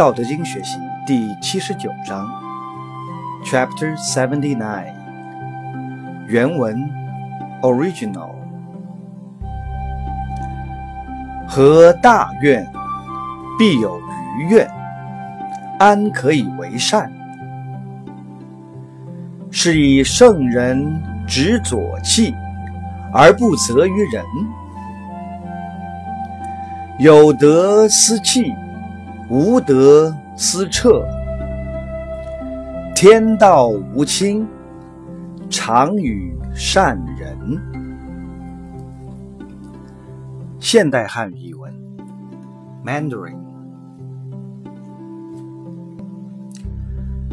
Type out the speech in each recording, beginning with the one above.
道德经学习第七十九章，Chapter Seventy Nine，原文 Original，和大愿，必有余愿，安可以为善？是以圣人执左契，而不责于人。有德思气。无德思彻，天道无亲，常与善人。现代汉语译文：Mandarin。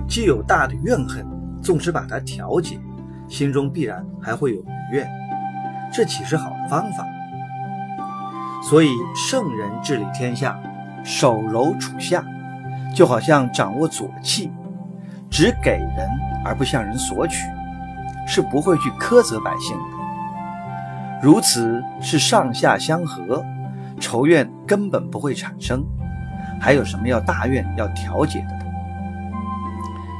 既有大的怨恨，纵使把它调解，心中必然还会有余怨，这岂是好的方法？所以圣人治理天下。手柔处下，就好像掌握左气，只给人而不向人索取，是不会去苛责百姓的。如此是上下相合，仇怨根本不会产生，还有什么要大怨要调解的？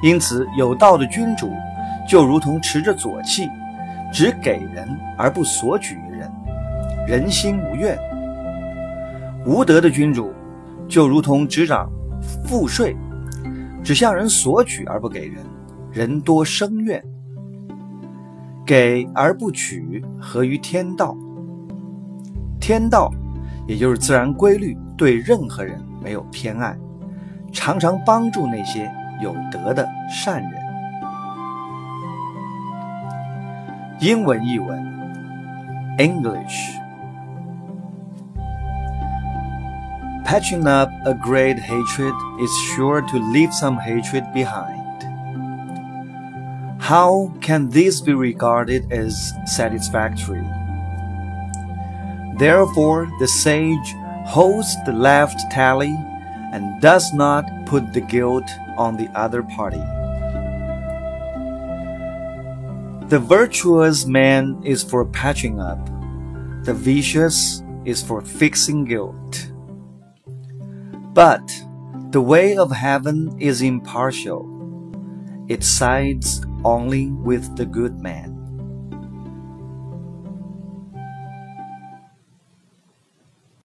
因此，有道的君主就如同持着左气，只给人而不索取于人，人心无怨；无德的君主。就如同执掌赋税，只向人索取而不给人，人多生怨；给而不取，合于天道。天道也就是自然规律，对任何人没有偏爱，常常帮助那些有德的善人。英文译文：English。Patching up a great hatred is sure to leave some hatred behind. How can this be regarded as satisfactory? Therefore, the sage holds the left tally and does not put the guilt on the other party. The virtuous man is for patching up, the vicious is for fixing guilt. But the way of heaven is impartial. It sides only with the good man.